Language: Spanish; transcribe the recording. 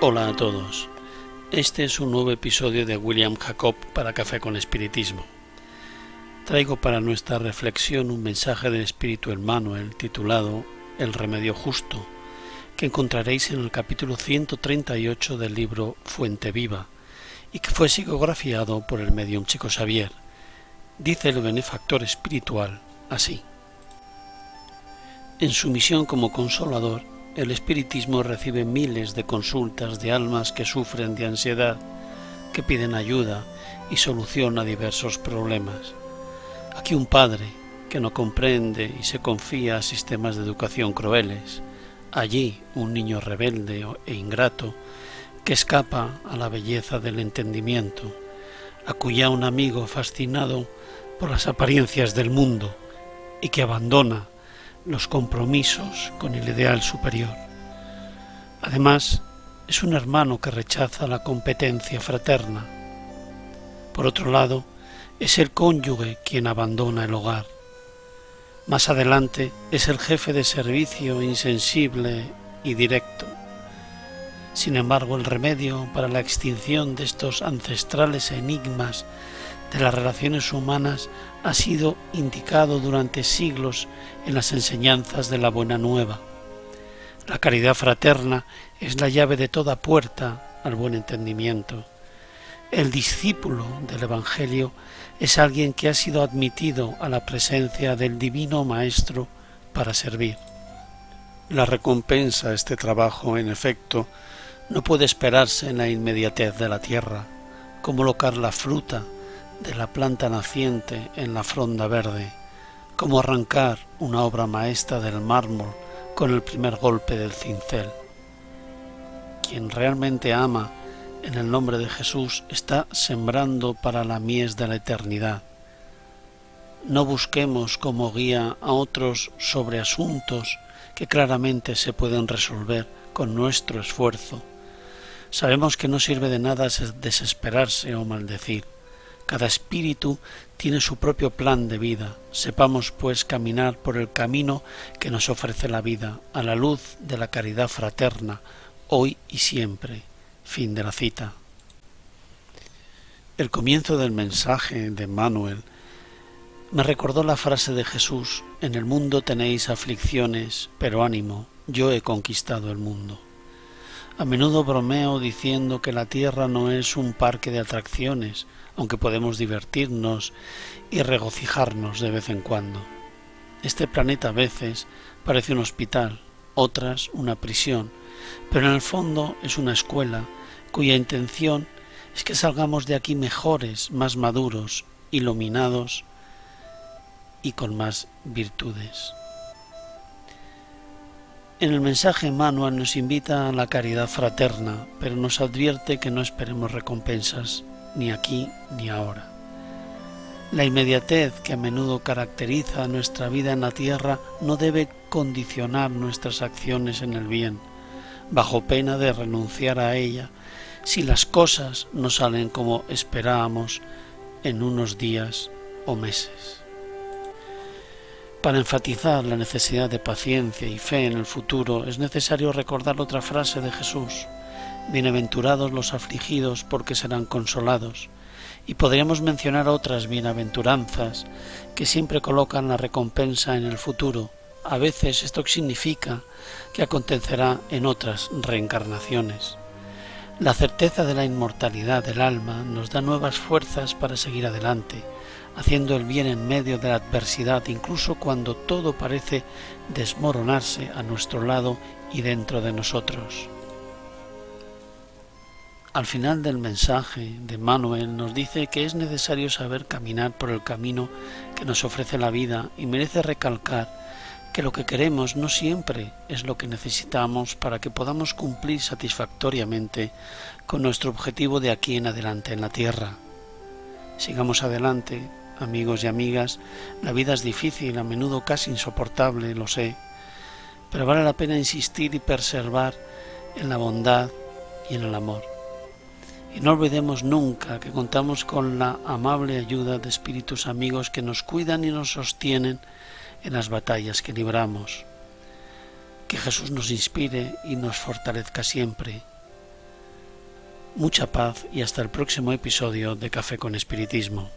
Hola a todos. Este es un nuevo episodio de William Jacob para Café con Espiritismo. Traigo para nuestra reflexión un mensaje del Espíritu Emmanuel titulado El remedio justo, que encontraréis en el capítulo 138 del libro Fuente Viva y que fue psicografiado por el medium Chico Xavier. Dice el benefactor espiritual así. En su misión como consolador, el espiritismo recibe miles de consultas de almas que sufren de ansiedad, que piden ayuda y solución a diversos problemas. Aquí un padre que no comprende y se confía a sistemas de educación crueles. Allí un niño rebelde e ingrato que escapa a la belleza del entendimiento. Acuya un amigo fascinado por las apariencias del mundo y que abandona los compromisos con el ideal superior. Además, es un hermano que rechaza la competencia fraterna. Por otro lado, es el cónyuge quien abandona el hogar. Más adelante es el jefe de servicio insensible y directo. Sin embargo, el remedio para la extinción de estos ancestrales enigmas de las relaciones humanas ha sido indicado durante siglos en las enseñanzas de la Buena Nueva. La caridad fraterna es la llave de toda puerta al buen entendimiento. El discípulo del Evangelio es alguien que ha sido admitido a la presencia del Divino Maestro para servir. La recompensa a este trabajo, en efecto, no puede esperarse en la inmediatez de la tierra, como locar la fruta de la planta naciente en la fronda verde, como arrancar una obra maestra del mármol con el primer golpe del cincel. Quien realmente ama en el nombre de Jesús está sembrando para la mies de la eternidad. No busquemos como guía a otros sobre asuntos que claramente se pueden resolver con nuestro esfuerzo. Sabemos que no sirve de nada desesperarse o maldecir. Cada espíritu tiene su propio plan de vida. Sepamos, pues, caminar por el camino que nos ofrece la vida, a la luz de la caridad fraterna, hoy y siempre. Fin de la cita. El comienzo del mensaje de Manuel me recordó la frase de Jesús, en el mundo tenéis aflicciones, pero ánimo, yo he conquistado el mundo. A menudo bromeo diciendo que la Tierra no es un parque de atracciones, aunque podemos divertirnos y regocijarnos de vez en cuando. Este planeta a veces parece un hospital, otras una prisión, pero en el fondo es una escuela cuya intención es que salgamos de aquí mejores, más maduros, iluminados y con más virtudes. En el mensaje Manuel nos invita a la caridad fraterna, pero nos advierte que no esperemos recompensas, ni aquí ni ahora. La inmediatez que a menudo caracteriza nuestra vida en la tierra no debe condicionar nuestras acciones en el bien, bajo pena de renunciar a ella si las cosas no salen como esperábamos en unos días o meses. Para enfatizar la necesidad de paciencia y fe en el futuro es necesario recordar otra frase de Jesús. Bienaventurados los afligidos porque serán consolados. Y podríamos mencionar otras bienaventuranzas que siempre colocan la recompensa en el futuro. A veces esto significa que acontecerá en otras reencarnaciones. La certeza de la inmortalidad del alma nos da nuevas fuerzas para seguir adelante, haciendo el bien en medio de la adversidad, incluso cuando todo parece desmoronarse a nuestro lado y dentro de nosotros. Al final del mensaje de Manuel nos dice que es necesario saber caminar por el camino que nos ofrece la vida y merece recalcar que lo que queremos no siempre es lo que necesitamos para que podamos cumplir satisfactoriamente con nuestro objetivo de aquí en adelante en la tierra. Sigamos adelante, amigos y amigas, la vida es difícil, a menudo casi insoportable, lo sé, pero vale la pena insistir y perseverar en la bondad y en el amor. Y no olvidemos nunca que contamos con la amable ayuda de espíritus amigos que nos cuidan y nos sostienen en las batallas que libramos. Que Jesús nos inspire y nos fortalezca siempre. mucha paz y hasta el próximo episodio de Café con Espiritismo.